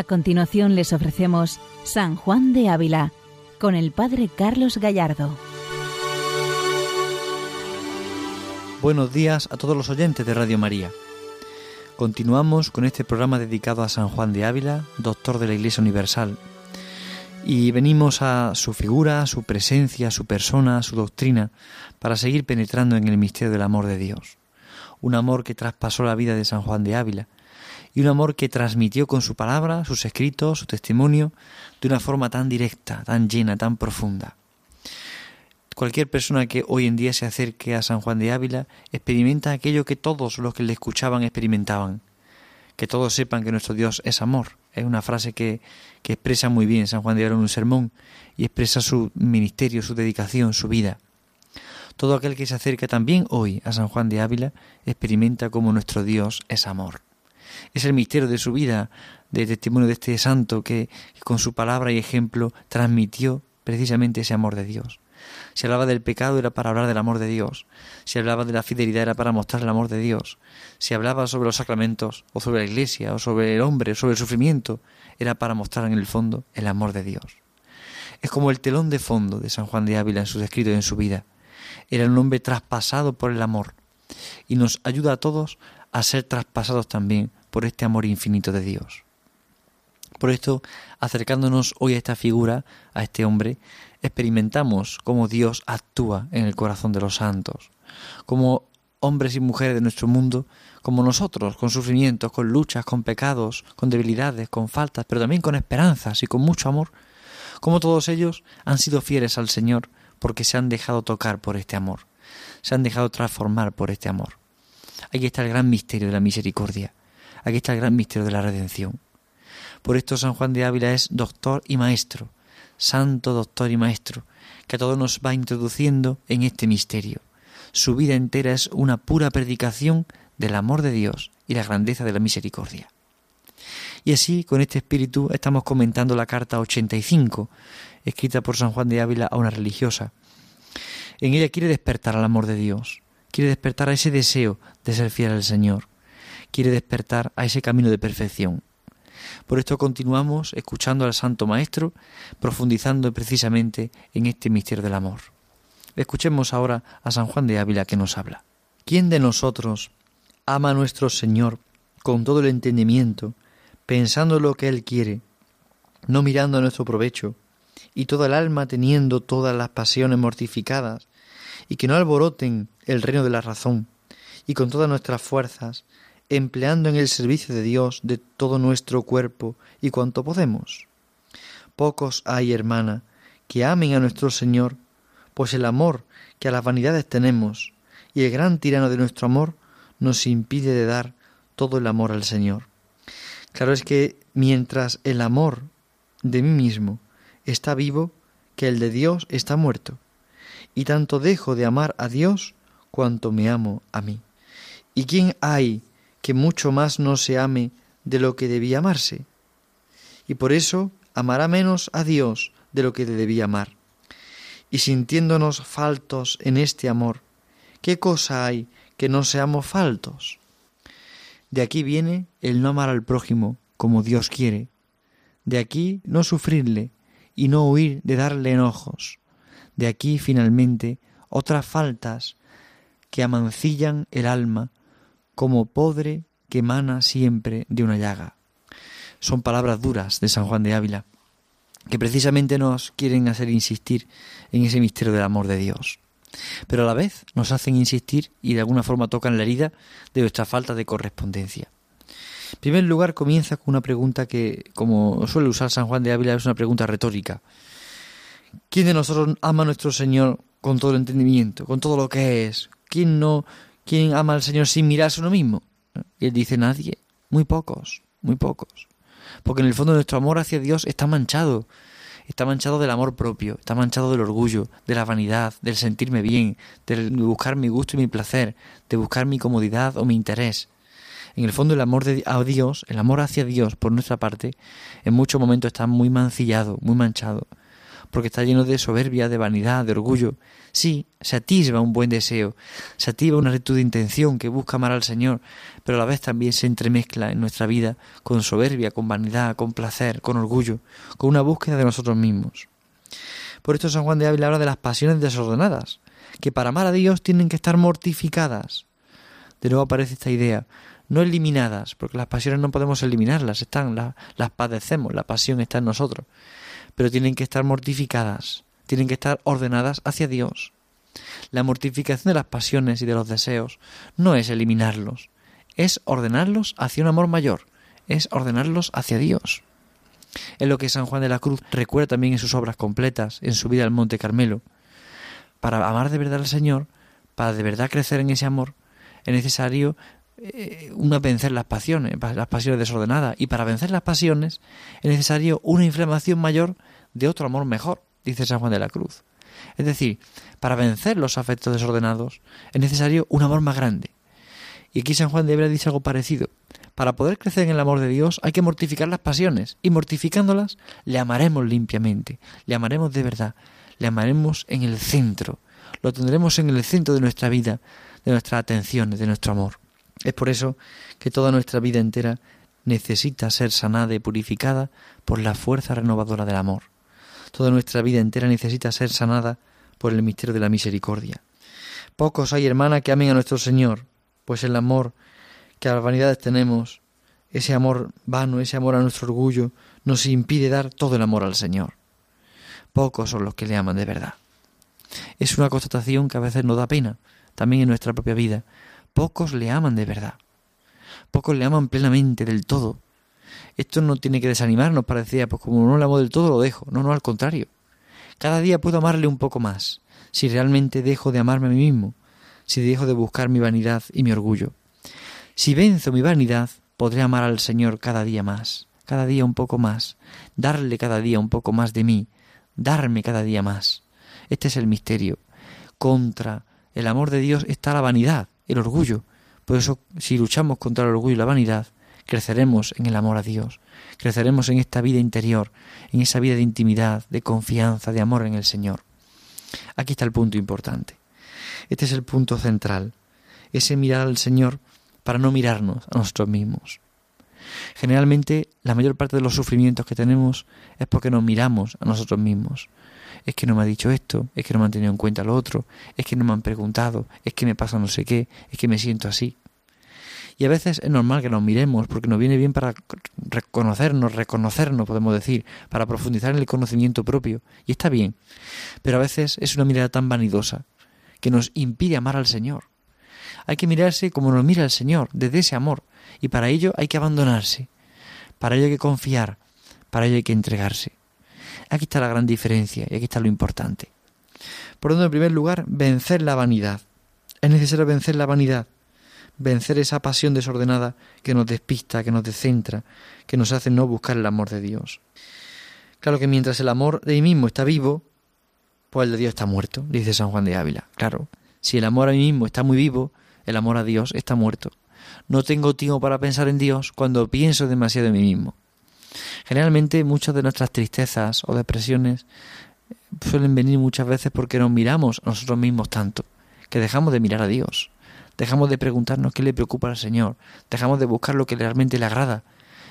A continuación les ofrecemos San Juan de Ávila con el Padre Carlos Gallardo. Buenos días a todos los oyentes de Radio María. Continuamos con este programa dedicado a San Juan de Ávila, doctor de la Iglesia Universal. Y venimos a su figura, su presencia, su persona, su doctrina, para seguir penetrando en el misterio del amor de Dios. Un amor que traspasó la vida de San Juan de Ávila y un amor que transmitió con su palabra, sus escritos, su testimonio, de una forma tan directa, tan llena, tan profunda. Cualquier persona que hoy en día se acerque a San Juan de Ávila experimenta aquello que todos los que le escuchaban experimentaban. Que todos sepan que nuestro Dios es amor. Es una frase que, que expresa muy bien San Juan de Ávila en un sermón y expresa su ministerio, su dedicación, su vida. Todo aquel que se acerca también hoy a San Juan de Ávila experimenta como nuestro Dios es amor es el misterio de su vida, de testimonio de este santo que, con su palabra y ejemplo transmitió precisamente ese amor de Dios. Si hablaba del pecado era para hablar del amor de Dios. Si hablaba de la fidelidad era para mostrar el amor de Dios. Si hablaba sobre los sacramentos, o sobre la iglesia, o sobre el hombre, o sobre el sufrimiento, era para mostrar en el fondo el amor de Dios. Es como el telón de fondo de San Juan de Ávila en sus escritos y en su vida. Era un hombre traspasado por el amor y nos ayuda a todos a ser traspasados también por este amor infinito de Dios. Por esto, acercándonos hoy a esta figura, a este hombre, experimentamos cómo Dios actúa en el corazón de los santos, como hombres y mujeres de nuestro mundo, como nosotros, con sufrimientos, con luchas, con pecados, con debilidades, con faltas, pero también con esperanzas y con mucho amor, como todos ellos han sido fieles al Señor porque se han dejado tocar por este amor, se han dejado transformar por este amor. Aquí está el gran misterio de la misericordia, Aquí está el gran misterio de la redención. Por esto San Juan de Ávila es doctor y maestro, santo doctor y maestro, que a todos nos va introduciendo en este misterio. Su vida entera es una pura predicación del amor de Dios y la grandeza de la misericordia. Y así, con este espíritu, estamos comentando la carta 85, escrita por San Juan de Ávila a una religiosa. En ella quiere despertar al amor de Dios, quiere despertar a ese deseo de ser fiel al Señor, quiere despertar a ese camino de perfección. Por esto continuamos escuchando al Santo Maestro, profundizando precisamente en este misterio del amor. Escuchemos ahora a San Juan de Ávila que nos habla. ¿Quién de nosotros ama a nuestro Señor con todo el entendimiento, pensando lo que Él quiere, no mirando a nuestro provecho, y toda el alma teniendo todas las pasiones mortificadas, y que no alboroten el reino de la razón, y con todas nuestras fuerzas empleando en el servicio de Dios de todo nuestro cuerpo y cuanto podemos. Pocos hay, hermana, que amen a nuestro Señor, pues el amor que a las vanidades tenemos y el gran tirano de nuestro amor nos impide de dar todo el amor al Señor. Claro es que mientras el amor de mí mismo está vivo, que el de Dios está muerto, y tanto dejo de amar a Dios cuanto me amo a mí. ¿Y quién hay que mucho más no se ame de lo que debía amarse. Y por eso amará menos a Dios de lo que debía amar. Y sintiéndonos faltos en este amor, ¿qué cosa hay que no seamos faltos? De aquí viene el no amar al prójimo como Dios quiere. De aquí no sufrirle y no huir de darle enojos. De aquí finalmente otras faltas que amancillan el alma como podre que emana siempre de una llaga. Son palabras duras de San Juan de Ávila, que precisamente nos quieren hacer insistir en ese misterio del amor de Dios. Pero a la vez nos hacen insistir y de alguna forma tocan la herida de nuestra falta de correspondencia. En primer lugar, comienza con una pregunta que, como suele usar San Juan de Ávila, es una pregunta retórica. ¿Quién de nosotros ama a nuestro Señor con todo el entendimiento, con todo lo que es? ¿Quién no ¿Quién ama al Señor sin mirarse uno mismo? Y él dice nadie, muy pocos, muy pocos. Porque en el fondo nuestro amor hacia Dios está manchado. Está manchado del amor propio, está manchado del orgullo, de la vanidad, del sentirme bien, de buscar mi gusto y mi placer, de buscar mi comodidad o mi interés. En el fondo el amor de, a Dios, el amor hacia Dios por nuestra parte, en muchos momentos está muy mancillado, muy manchado, porque está lleno de soberbia, de vanidad, de orgullo. Sí, se atisba un buen deseo, se ativa una rectitud de intención que busca amar al Señor, pero a la vez también se entremezcla en nuestra vida con soberbia, con vanidad, con placer, con orgullo, con una búsqueda de nosotros mismos. Por esto San Juan de Ávila habla de las pasiones desordenadas, que para amar a Dios tienen que estar mortificadas. De nuevo aparece esta idea, no eliminadas, porque las pasiones no podemos eliminarlas, están, las padecemos, la pasión está en nosotros, pero tienen que estar mortificadas, tienen que estar ordenadas hacia Dios. La mortificación de las pasiones y de los deseos no es eliminarlos, es ordenarlos hacia un amor mayor, es ordenarlos hacia Dios. Es lo que San Juan de la Cruz recuerda también en sus obras completas, en su vida al Monte Carmelo. Para amar de verdad al Señor, para de verdad crecer en ese amor, es necesario eh, una vencer las pasiones, las pasiones desordenadas, y para vencer las pasiones es necesario una inflamación mayor de otro amor mejor, dice San Juan de la Cruz. Es decir, para vencer los afectos desordenados es necesario un amor más grande. Y aquí San Juan de Hebra dice algo parecido. Para poder crecer en el amor de Dios hay que mortificar las pasiones y mortificándolas le amaremos limpiamente, le amaremos de verdad, le amaremos en el centro, lo tendremos en el centro de nuestra vida, de nuestras atenciones, de nuestro amor. Es por eso que toda nuestra vida entera necesita ser sanada y purificada por la fuerza renovadora del amor. Toda nuestra vida entera necesita ser sanada por el misterio de la misericordia. Pocos hay, hermana, que amen a nuestro Señor, pues el amor que a las vanidades tenemos, ese amor vano, ese amor a nuestro orgullo, nos impide dar todo el amor al Señor. Pocos son los que le aman de verdad. Es una constatación que a veces nos da pena, también en nuestra propia vida. Pocos le aman de verdad. Pocos le aman plenamente, del todo. Esto no tiene que desanimarnos para decir, pues como no le amo del todo, lo dejo. No, no, al contrario. Cada día puedo amarle un poco más, si realmente dejo de amarme a mí mismo, si dejo de buscar mi vanidad y mi orgullo. Si venzo mi vanidad, podré amar al Señor cada día más, cada día un poco más, darle cada día un poco más de mí, darme cada día más. Este es el misterio. Contra el amor de Dios está la vanidad, el orgullo. Por eso, si luchamos contra el orgullo y la vanidad, creceremos en el amor a Dios, creceremos en esta vida interior, en esa vida de intimidad, de confianza, de amor en el Señor. Aquí está el punto importante. Este es el punto central. Ese mirar al Señor para no mirarnos a nosotros mismos. Generalmente la mayor parte de los sufrimientos que tenemos es porque nos miramos a nosotros mismos. Es que no me ha dicho esto, es que no me han tenido en cuenta lo otro, es que no me han preguntado, es que me pasa no sé qué, es que me siento así. Y a veces es normal que nos miremos porque nos viene bien para reconocernos, reconocernos, podemos decir, para profundizar en el conocimiento propio. Y está bien. Pero a veces es una mirada tan vanidosa que nos impide amar al Señor. Hay que mirarse como nos mira el Señor, desde ese amor, y para ello hay que abandonarse, para ello hay que confiar, para ello hay que entregarse. Aquí está la gran diferencia y aquí está lo importante. Por donde, en primer lugar, vencer la vanidad. Es necesario vencer la vanidad, vencer esa pasión desordenada que nos despista, que nos descentra, que nos hace no buscar el amor de Dios. Claro que mientras el amor de mí mismo está vivo, pues el de Dios está muerto, dice San Juan de Ávila. Claro, si el amor a mí mismo está muy vivo, el amor a Dios está muerto. No tengo tiempo para pensar en Dios cuando pienso demasiado en mí mismo. Generalmente muchas de nuestras tristezas o depresiones suelen venir muchas veces porque nos miramos a nosotros mismos tanto, que dejamos de mirar a Dios, dejamos de preguntarnos qué le preocupa al Señor, dejamos de buscar lo que realmente le agrada,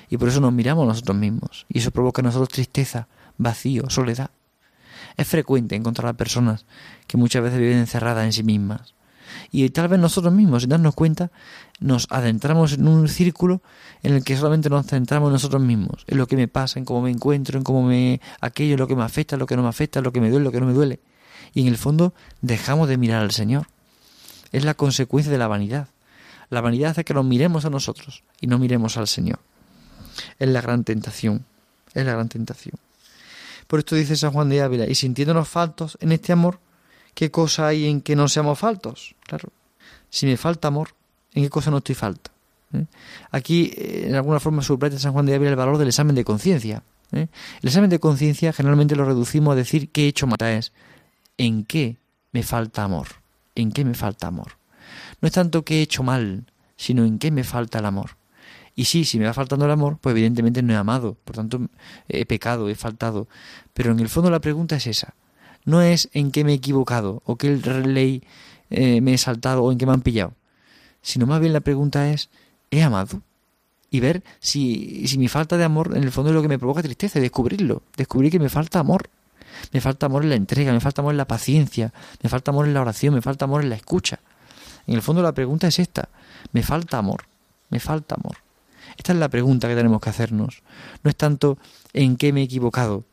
y por eso nos miramos nosotros mismos, y eso provoca en nosotros tristeza, vacío, soledad. Es frecuente encontrar a personas que muchas veces viven encerradas en sí mismas, y tal vez nosotros mismos, sin darnos cuenta, nos adentramos en un círculo en el que solamente nos centramos en nosotros mismos, en lo que me pasa, en cómo me encuentro, en cómo me aquello, lo que me afecta, lo que no me afecta, lo que me duele, lo que no me duele. Y en el fondo dejamos de mirar al Señor. Es la consecuencia de la vanidad. La vanidad hace que nos miremos a nosotros y no miremos al Señor. Es la gran tentación. Es la gran tentación. Por esto dice San Juan de Ávila, y sintiéndonos faltos en este amor, ¿Qué cosa hay en que no seamos faltos? Claro. Si me falta amor, ¿en qué cosa no estoy falta? ¿Eh? Aquí, eh, en alguna forma, subraya San Juan de Ávila el valor del examen de conciencia. ¿eh? El examen de conciencia generalmente lo reducimos a decir qué he hecho mal. Es en qué me falta amor. ¿En qué me falta amor? No es tanto qué he hecho mal, sino en qué me falta el amor. Y sí, si me va faltando el amor, pues evidentemente no he amado, por tanto he pecado, he faltado. Pero en el fondo la pregunta es esa. No es en qué me he equivocado o qué ley eh, me he saltado o en qué me han pillado, sino más bien la pregunta es, ¿he amado? Y ver si, si mi falta de amor en el fondo es lo que me provoca tristeza descubrirlo, descubrir que me falta amor. Me falta amor en la entrega, me falta amor en la paciencia, me falta amor en la oración, me falta amor en la escucha. En el fondo la pregunta es esta, me falta amor, me falta amor. Esta es la pregunta que tenemos que hacernos. No es tanto en qué me he equivocado,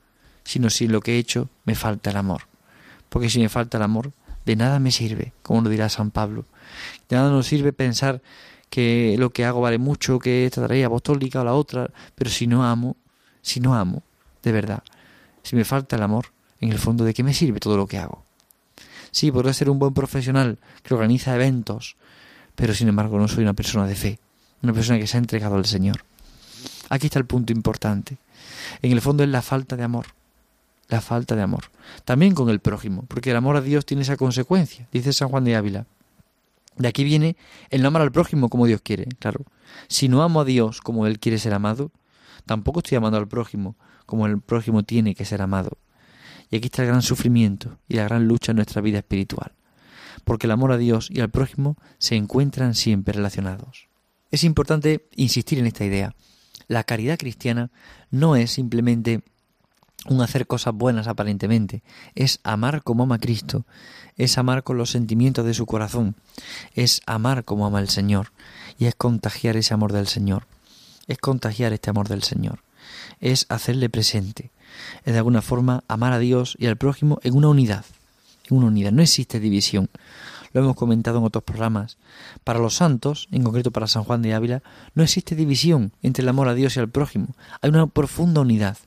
sino si en lo que he hecho me falta el amor. Porque si me falta el amor, de nada me sirve, como lo dirá San Pablo. De nada nos sirve pensar que lo que hago vale mucho, que esta tarea apostólica o la otra, pero si no amo, si no amo, de verdad, si me falta el amor, en el fondo, ¿de qué me sirve todo lo que hago? Sí, podré ser un buen profesional que organiza eventos, pero sin embargo no soy una persona de fe una persona que se ha entregado al Señor. Aquí está el punto importante. En el fondo es la falta de amor. La falta de amor. También con el prójimo, porque el amor a Dios tiene esa consecuencia, dice San Juan de Ávila. De aquí viene el no amar al prójimo como Dios quiere, claro. Si no amo a Dios como Él quiere ser amado, tampoco estoy amando al prójimo como el prójimo tiene que ser amado. Y aquí está el gran sufrimiento y la gran lucha en nuestra vida espiritual, porque el amor a Dios y al prójimo se encuentran siempre relacionados. Es importante insistir en esta idea. La caridad cristiana no es simplemente un hacer cosas buenas aparentemente, es amar como ama Cristo, es amar con los sentimientos de su corazón, es amar como ama el Señor. Y es contagiar ese amor del Señor, es contagiar este amor del Señor, es hacerle presente, es de alguna forma amar a Dios y al prójimo en una unidad, en una unidad, no existe división, lo hemos comentado en otros programas. Para los santos, en concreto para San Juan de Ávila, no existe división entre el amor a Dios y al prójimo. Hay una profunda unidad.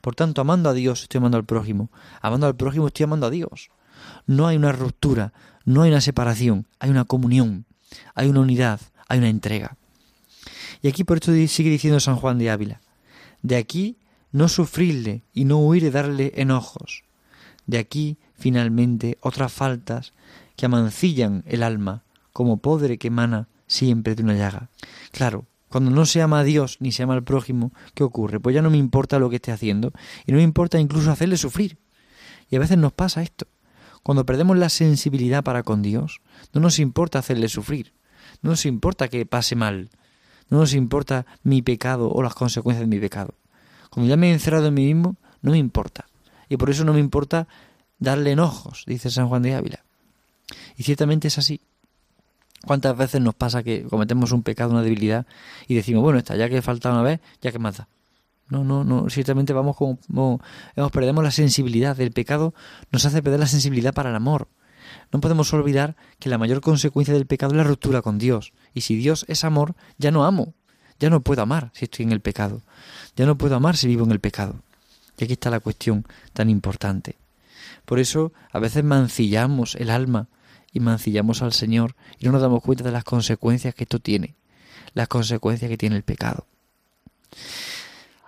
Por tanto, amando a Dios estoy amando al prójimo. Amando al prójimo estoy amando a Dios. No hay una ruptura, no hay una separación, hay una comunión, hay una unidad, hay una entrega. Y aquí por esto sigue diciendo San Juan de Ávila, de aquí no sufrirle y no huir de darle enojos. De aquí, finalmente, otras faltas que amancillan el alma, como podre que emana siempre de una llaga. Claro, cuando no se ama a Dios ni se ama al prójimo, ¿qué ocurre? Pues ya no me importa lo que esté haciendo y no me importa incluso hacerle sufrir. Y a veces nos pasa esto. Cuando perdemos la sensibilidad para con Dios, no nos importa hacerle sufrir, no nos importa que pase mal, no nos importa mi pecado o las consecuencias de mi pecado. Cuando ya me he encerrado en mí mismo, no me importa. Y por eso no me importa darle enojos, dice San Juan de Ávila. Y ciertamente es así. ¿Cuántas veces nos pasa que cometemos un pecado, una debilidad y decimos, bueno, está, ya que falta una vez, ya que mata? No, no, no, ciertamente vamos como, como perdemos la sensibilidad del pecado, nos hace perder la sensibilidad para el amor. No podemos olvidar que la mayor consecuencia del pecado es la ruptura con Dios. Y si Dios es amor, ya no amo, ya no puedo amar si estoy en el pecado, ya no puedo amar si vivo en el pecado. Y aquí está la cuestión tan importante. Por eso a veces mancillamos el alma y mancillamos al Señor y no nos damos cuenta de las consecuencias que esto tiene, las consecuencias que tiene el pecado.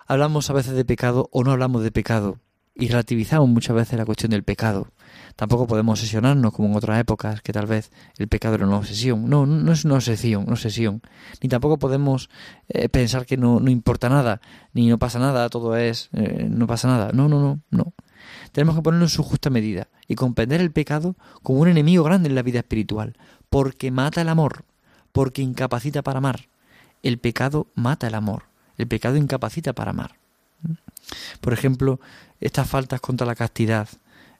Hablamos a veces de pecado o no hablamos de pecado y relativizamos muchas veces la cuestión del pecado. Tampoco podemos obsesionarnos como en otras épocas que tal vez el pecado era una obsesión. No, no es una obsesión, una obsesión. Ni tampoco podemos eh, pensar que no, no, importa nada, ni no pasa nada, todo es, eh, no pasa nada. No, no, no, no tenemos que ponerlo en su justa medida y comprender el pecado como un enemigo grande en la vida espiritual, porque mata el amor, porque incapacita para amar. El pecado mata el amor, el pecado incapacita para amar. Por ejemplo, estas faltas contra la castidad,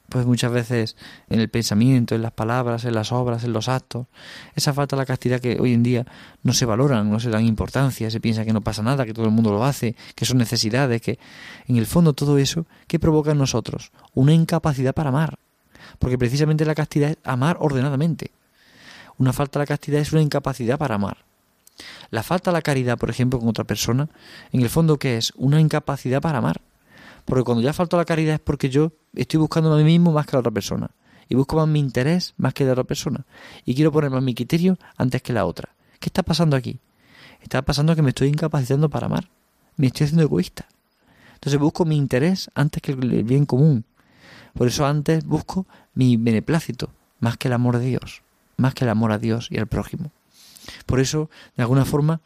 pues muchas veces en el pensamiento, en las palabras, en las obras, en los actos, esa falta de la castidad que hoy en día no se valoran, no se dan importancia, se piensa que no pasa nada, que todo el mundo lo hace, que son necesidades, que en el fondo todo eso, ¿qué provoca en nosotros? Una incapacidad para amar, porque precisamente la castidad es amar ordenadamente. Una falta de la castidad es una incapacidad para amar. La falta de la caridad, por ejemplo, con otra persona, en el fondo, ¿qué es? Una incapacidad para amar. Porque cuando ya falta la caridad es porque yo estoy buscando a mí mismo más que a la otra persona. Y busco más mi interés más que de la otra persona. Y quiero poner más mi criterio antes que la otra. ¿Qué está pasando aquí? Está pasando que me estoy incapacitando para amar. Me estoy haciendo egoísta. Entonces busco mi interés antes que el bien común. Por eso antes busco mi beneplácito más que el amor de Dios. Más que el amor a Dios y al prójimo. Por eso, de alguna forma,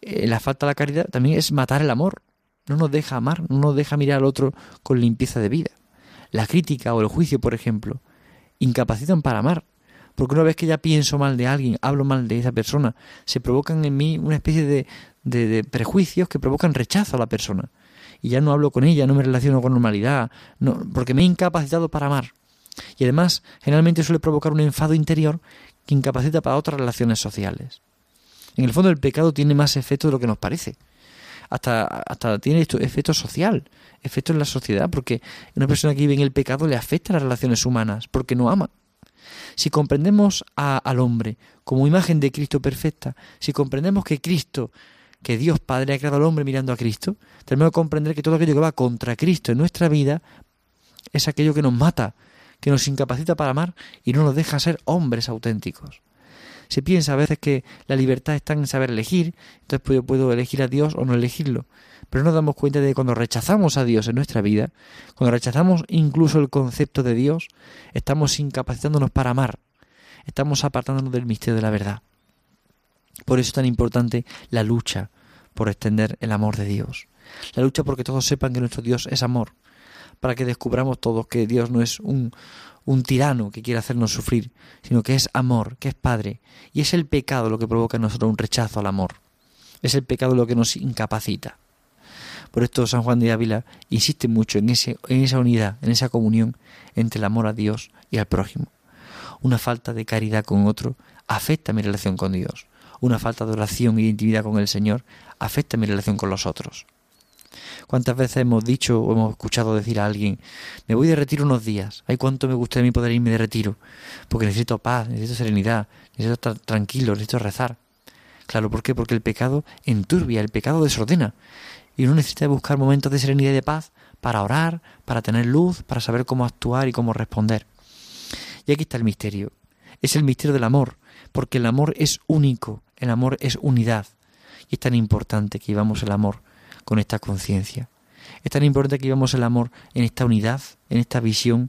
eh, la falta de la caridad también es matar el amor. No nos deja amar, no nos deja mirar al otro con limpieza de vida. La crítica o el juicio, por ejemplo, incapacitan para amar. Porque una vez que ya pienso mal de alguien, hablo mal de esa persona, se provocan en mí una especie de, de, prejuicios que provocan rechazo a la persona. Y ya no hablo con ella, no me relaciono con normalidad, no, porque me he incapacitado para amar. Y además, generalmente suele provocar un enfado interior que incapacita para otras relaciones sociales. En el fondo, el pecado tiene más efecto de lo que nos parece. Hasta, hasta tiene efecto social, efecto en la sociedad, porque una persona que vive en el pecado le afecta a las relaciones humanas, porque no ama. Si comprendemos al hombre como imagen de Cristo perfecta, si comprendemos que Cristo, que Dios Padre ha creado al hombre mirando a Cristo, tenemos que comprender que todo aquello que va contra Cristo en nuestra vida es aquello que nos mata, que nos incapacita para amar y no nos deja ser hombres auténticos. Se piensa a veces que la libertad está en saber elegir, entonces pues yo puedo elegir a Dios o no elegirlo. Pero no nos damos cuenta de que cuando rechazamos a Dios en nuestra vida, cuando rechazamos incluso el concepto de Dios, estamos incapacitándonos para amar, estamos apartándonos del misterio de la verdad. Por eso es tan importante la lucha por extender el amor de Dios. La lucha porque todos sepan que nuestro Dios es amor, para que descubramos todos que Dios no es un, un tirano que quiere hacernos sufrir, sino que es amor, que es Padre. Y es el pecado lo que provoca en nosotros un rechazo al amor. Es el pecado lo que nos incapacita. Por esto San Juan de Ávila insiste mucho en, ese, en esa unidad, en esa comunión entre el amor a Dios y al prójimo. Una falta de caridad con otro afecta mi relación con Dios. Una falta de oración y de intimidad con el Señor afecta mi relación con los otros. ¿Cuántas veces hemos dicho o hemos escuchado decir a alguien, me voy de retiro unos días? Ay, cuánto me gustaría a mí poder irme de retiro, porque necesito paz, necesito serenidad, necesito estar tranquilo, necesito rezar. Claro, ¿por qué? Porque el pecado enturbia, el pecado desordena. Y uno necesita buscar momentos de serenidad y de paz para orar, para tener luz, para saber cómo actuar y cómo responder. Y aquí está el misterio. Es el misterio del amor, porque el amor es único, el amor es unidad. Y es tan importante que vivamos el amor con esta conciencia. Es tan importante que vivamos el amor en esta unidad, en esta visión,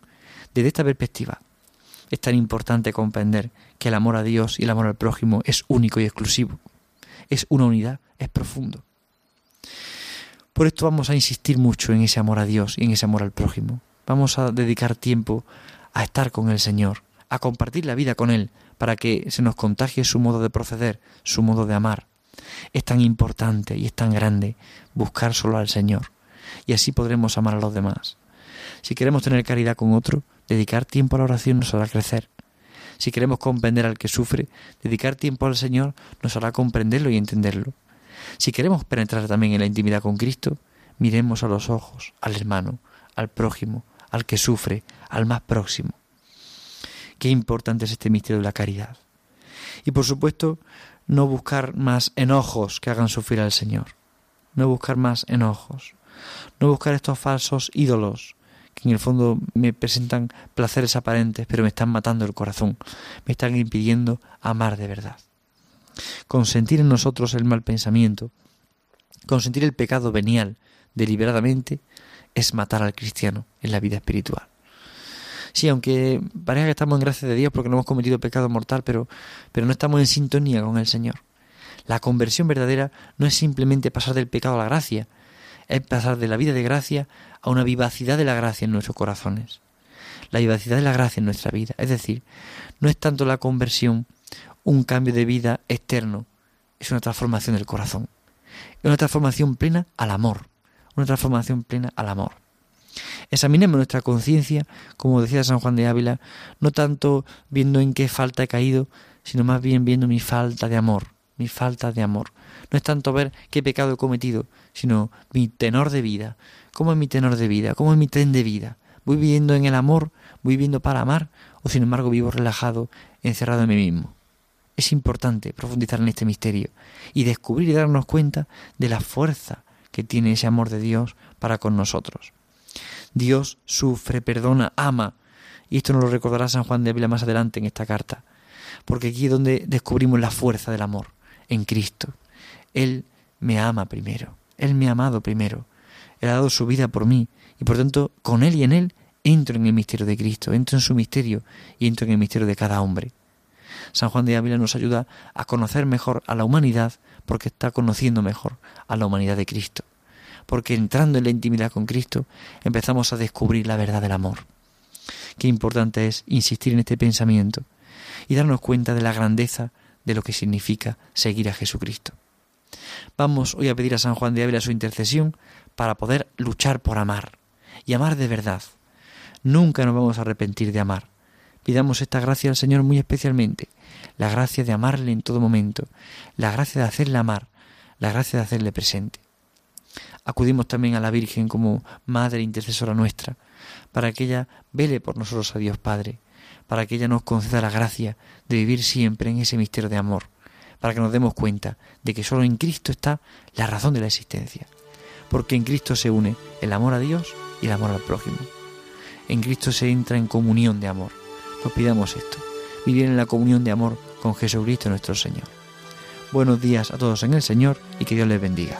desde esta perspectiva. Es tan importante comprender que el amor a Dios y el amor al prójimo es único y exclusivo. Es una unidad, es profundo. Por esto vamos a insistir mucho en ese amor a Dios y en ese amor al prójimo. Vamos a dedicar tiempo a estar con el Señor, a compartir la vida con Él, para que se nos contagie su modo de proceder, su modo de amar, es tan importante y es tan grande buscar solo al Señor, y así podremos amar a los demás. Si queremos tener caridad con otro, dedicar tiempo a la oración nos hará crecer. Si queremos comprender al que sufre, dedicar tiempo al Señor nos hará comprenderlo y entenderlo. Si queremos penetrar también en la intimidad con Cristo, miremos a los ojos al hermano, al prójimo, al que sufre, al más próximo. Qué importante es este misterio de la caridad. Y por supuesto, no buscar más enojos que hagan sufrir al Señor, no buscar más enojos, no buscar estos falsos ídolos que en el fondo me presentan placeres aparentes, pero me están matando el corazón, me están impidiendo amar de verdad. Consentir en nosotros el mal pensamiento, consentir el pecado venial deliberadamente, es matar al cristiano en la vida espiritual. Sí, aunque parezca que estamos en gracia de Dios porque no hemos cometido pecado mortal, pero, pero no estamos en sintonía con el Señor. La conversión verdadera no es simplemente pasar del pecado a la gracia, es pasar de la vida de gracia a una vivacidad de la gracia en nuestros corazones. La vivacidad de la gracia en nuestra vida. Es decir, no es tanto la conversión un cambio de vida externo, es una transformación del corazón. Es una transformación plena al amor. Una transformación plena al amor. Examinemos nuestra conciencia, como decía San Juan de Ávila, no tanto viendo en qué falta he caído, sino más bien viendo mi falta de amor, mi falta de amor. No es tanto ver qué pecado he cometido, sino mi tenor de vida. ¿Cómo es mi tenor de vida? ¿Cómo es mi tren de vida? ¿Voy viviendo en el amor? ¿Voy viviendo para amar? ¿O sin embargo vivo relajado, encerrado en mí mismo? Es importante profundizar en este misterio y descubrir y darnos cuenta de la fuerza que tiene ese amor de Dios para con nosotros. Dios sufre, perdona, ama. Y esto nos lo recordará San Juan de Ávila más adelante en esta carta. Porque aquí es donde descubrimos la fuerza del amor, en Cristo. Él me ama primero. Él me ha amado primero. Él ha dado su vida por mí. Y por tanto, con Él y en Él, entro en el misterio de Cristo, entro en su misterio y entro en el misterio de cada hombre. San Juan de Ávila nos ayuda a conocer mejor a la humanidad porque está conociendo mejor a la humanidad de Cristo. Porque entrando en la intimidad con Cristo empezamos a descubrir la verdad del amor. Qué importante es insistir en este pensamiento y darnos cuenta de la grandeza de lo que significa seguir a Jesucristo. Vamos hoy a pedir a San Juan de Ávila su intercesión para poder luchar por amar y amar de verdad. Nunca nos vamos a arrepentir de amar. Pidamos esta gracia al Señor muy especialmente, la gracia de amarle en todo momento, la gracia de hacerle amar, la gracia de hacerle presente. Acudimos también a la Virgen como Madre intercesora nuestra, para que ella vele por nosotros a Dios Padre, para que ella nos conceda la gracia de vivir siempre en ese misterio de amor, para que nos demos cuenta de que solo en Cristo está la razón de la existencia, porque en Cristo se une el amor a Dios y el amor al prójimo. En Cristo se entra en comunión de amor. Nos pidamos esto, vivir en la comunión de amor con Jesucristo nuestro Señor. Buenos días a todos en el Señor y que Dios les bendiga.